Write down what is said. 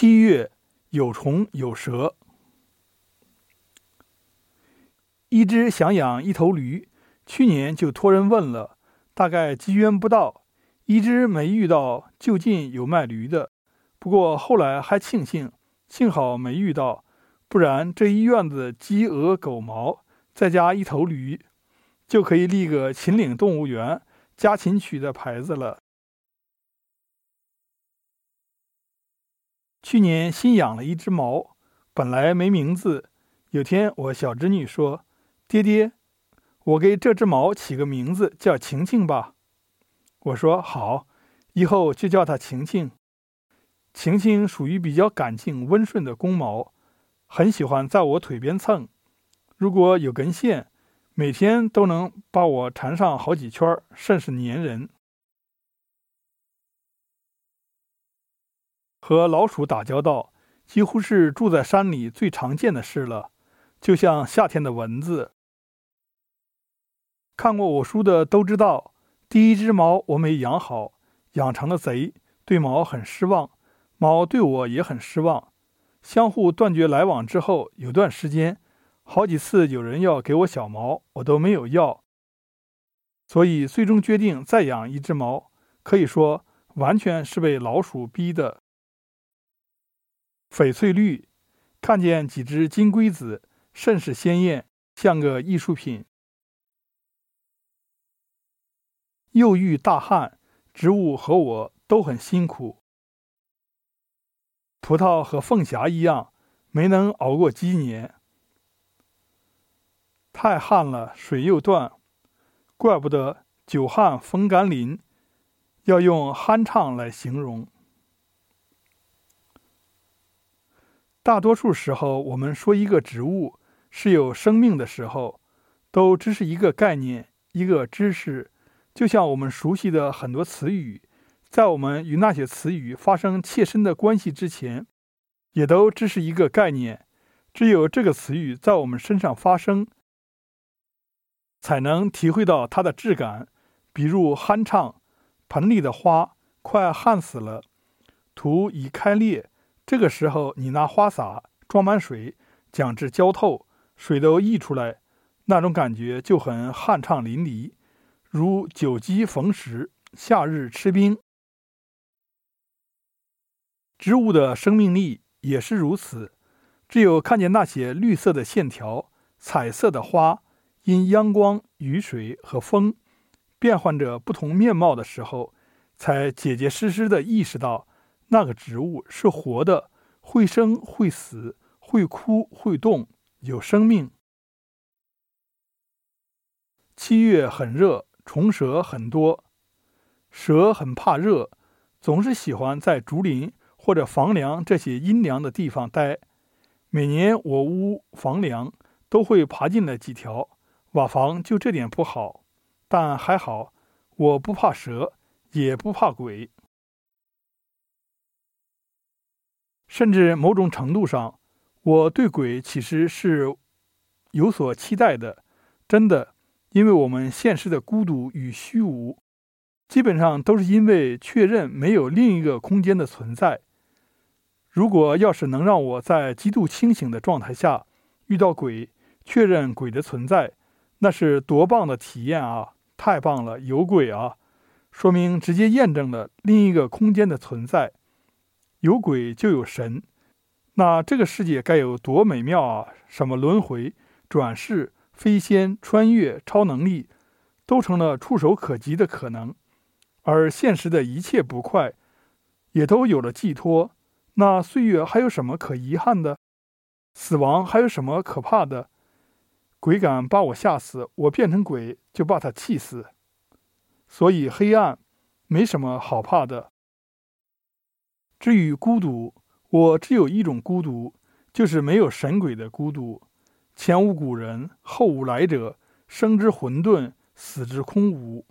七月有虫有蛇。一只想养一头驴，去年就托人问了，大概机缘不到，一只没遇到就近有卖驴的。不过后来还庆幸，幸好没遇到，不然这一院子鸡鹅狗毛，再加一头驴，就可以立个秦岭动物园家禽区的牌子了。去年新养了一只猫，本来没名字。有天我小侄女说：“爹爹，我给这只猫起个名字，叫晴晴吧。”我说：“好，以后就叫它晴晴。”晴晴属于比较干净温顺的公猫，很喜欢在我腿边蹭。如果有根线，每天都能把我缠上好几圈，甚是粘人。和老鼠打交道，几乎是住在山里最常见的事了，就像夏天的蚊子。看过我书的都知道，第一只猫我没养好，养成了贼，对猫很失望，猫对我也很失望，相互断绝来往之后，有段时间，好几次有人要给我小猫，我都没有要，所以最终决定再养一只猫，可以说完全是被老鼠逼的。翡翠绿，看见几只金龟子，甚是鲜艳，像个艺术品。又遇大旱，植物和我都很辛苦。葡萄和凤霞一样，没能熬过鸡年。太旱了，水又断，怪不得“久旱逢甘霖”要用酣畅来形容。大多数时候，我们说一个植物是有生命的时候，都只是一个概念、一个知识。就像我们熟悉的很多词语，在我们与那些词语发生切身的关系之前，也都只是一个概念。只有这个词语在我们身上发生，才能体会到它的质感。比如酣畅，盆里的花快旱死了，土已开裂。这个时候，你拿花洒装满水，将之浇透，水都溢出来，那种感觉就很酣畅淋漓，如久饥逢时，夏日吃冰。植物的生命力也是如此，只有看见那些绿色的线条、彩色的花，因阳光、雨水和风变换着不同面貌的时候，才结结实实的意识到。那个植物是活的，会生会死，会哭会动，有生命。七月很热，虫蛇很多，蛇很怕热，总是喜欢在竹林或者房梁这些阴凉的地方待。每年我屋房梁都会爬进来几条，瓦房就这点不好，但还好，我不怕蛇，也不怕鬼。甚至某种程度上，我对鬼其实是有所期待的。真的，因为我们现实的孤独与虚无，基本上都是因为确认没有另一个空间的存在。如果要是能让我在极度清醒的状态下遇到鬼，确认鬼的存在，那是多棒的体验啊！太棒了，有鬼啊，说明直接验证了另一个空间的存在。有鬼就有神，那这个世界该有多美妙啊！什么轮回、转世、飞仙、穿越、超能力，都成了触手可及的可能。而现实的一切不快，也都有了寄托。那岁月还有什么可遗憾的？死亡还有什么可怕的？鬼敢把我吓死，我变成鬼就把他气死。所以黑暗没什么好怕的。至于孤独，我只有一种孤独，就是没有神鬼的孤独。前无古人，后无来者，生之混沌，死之空无。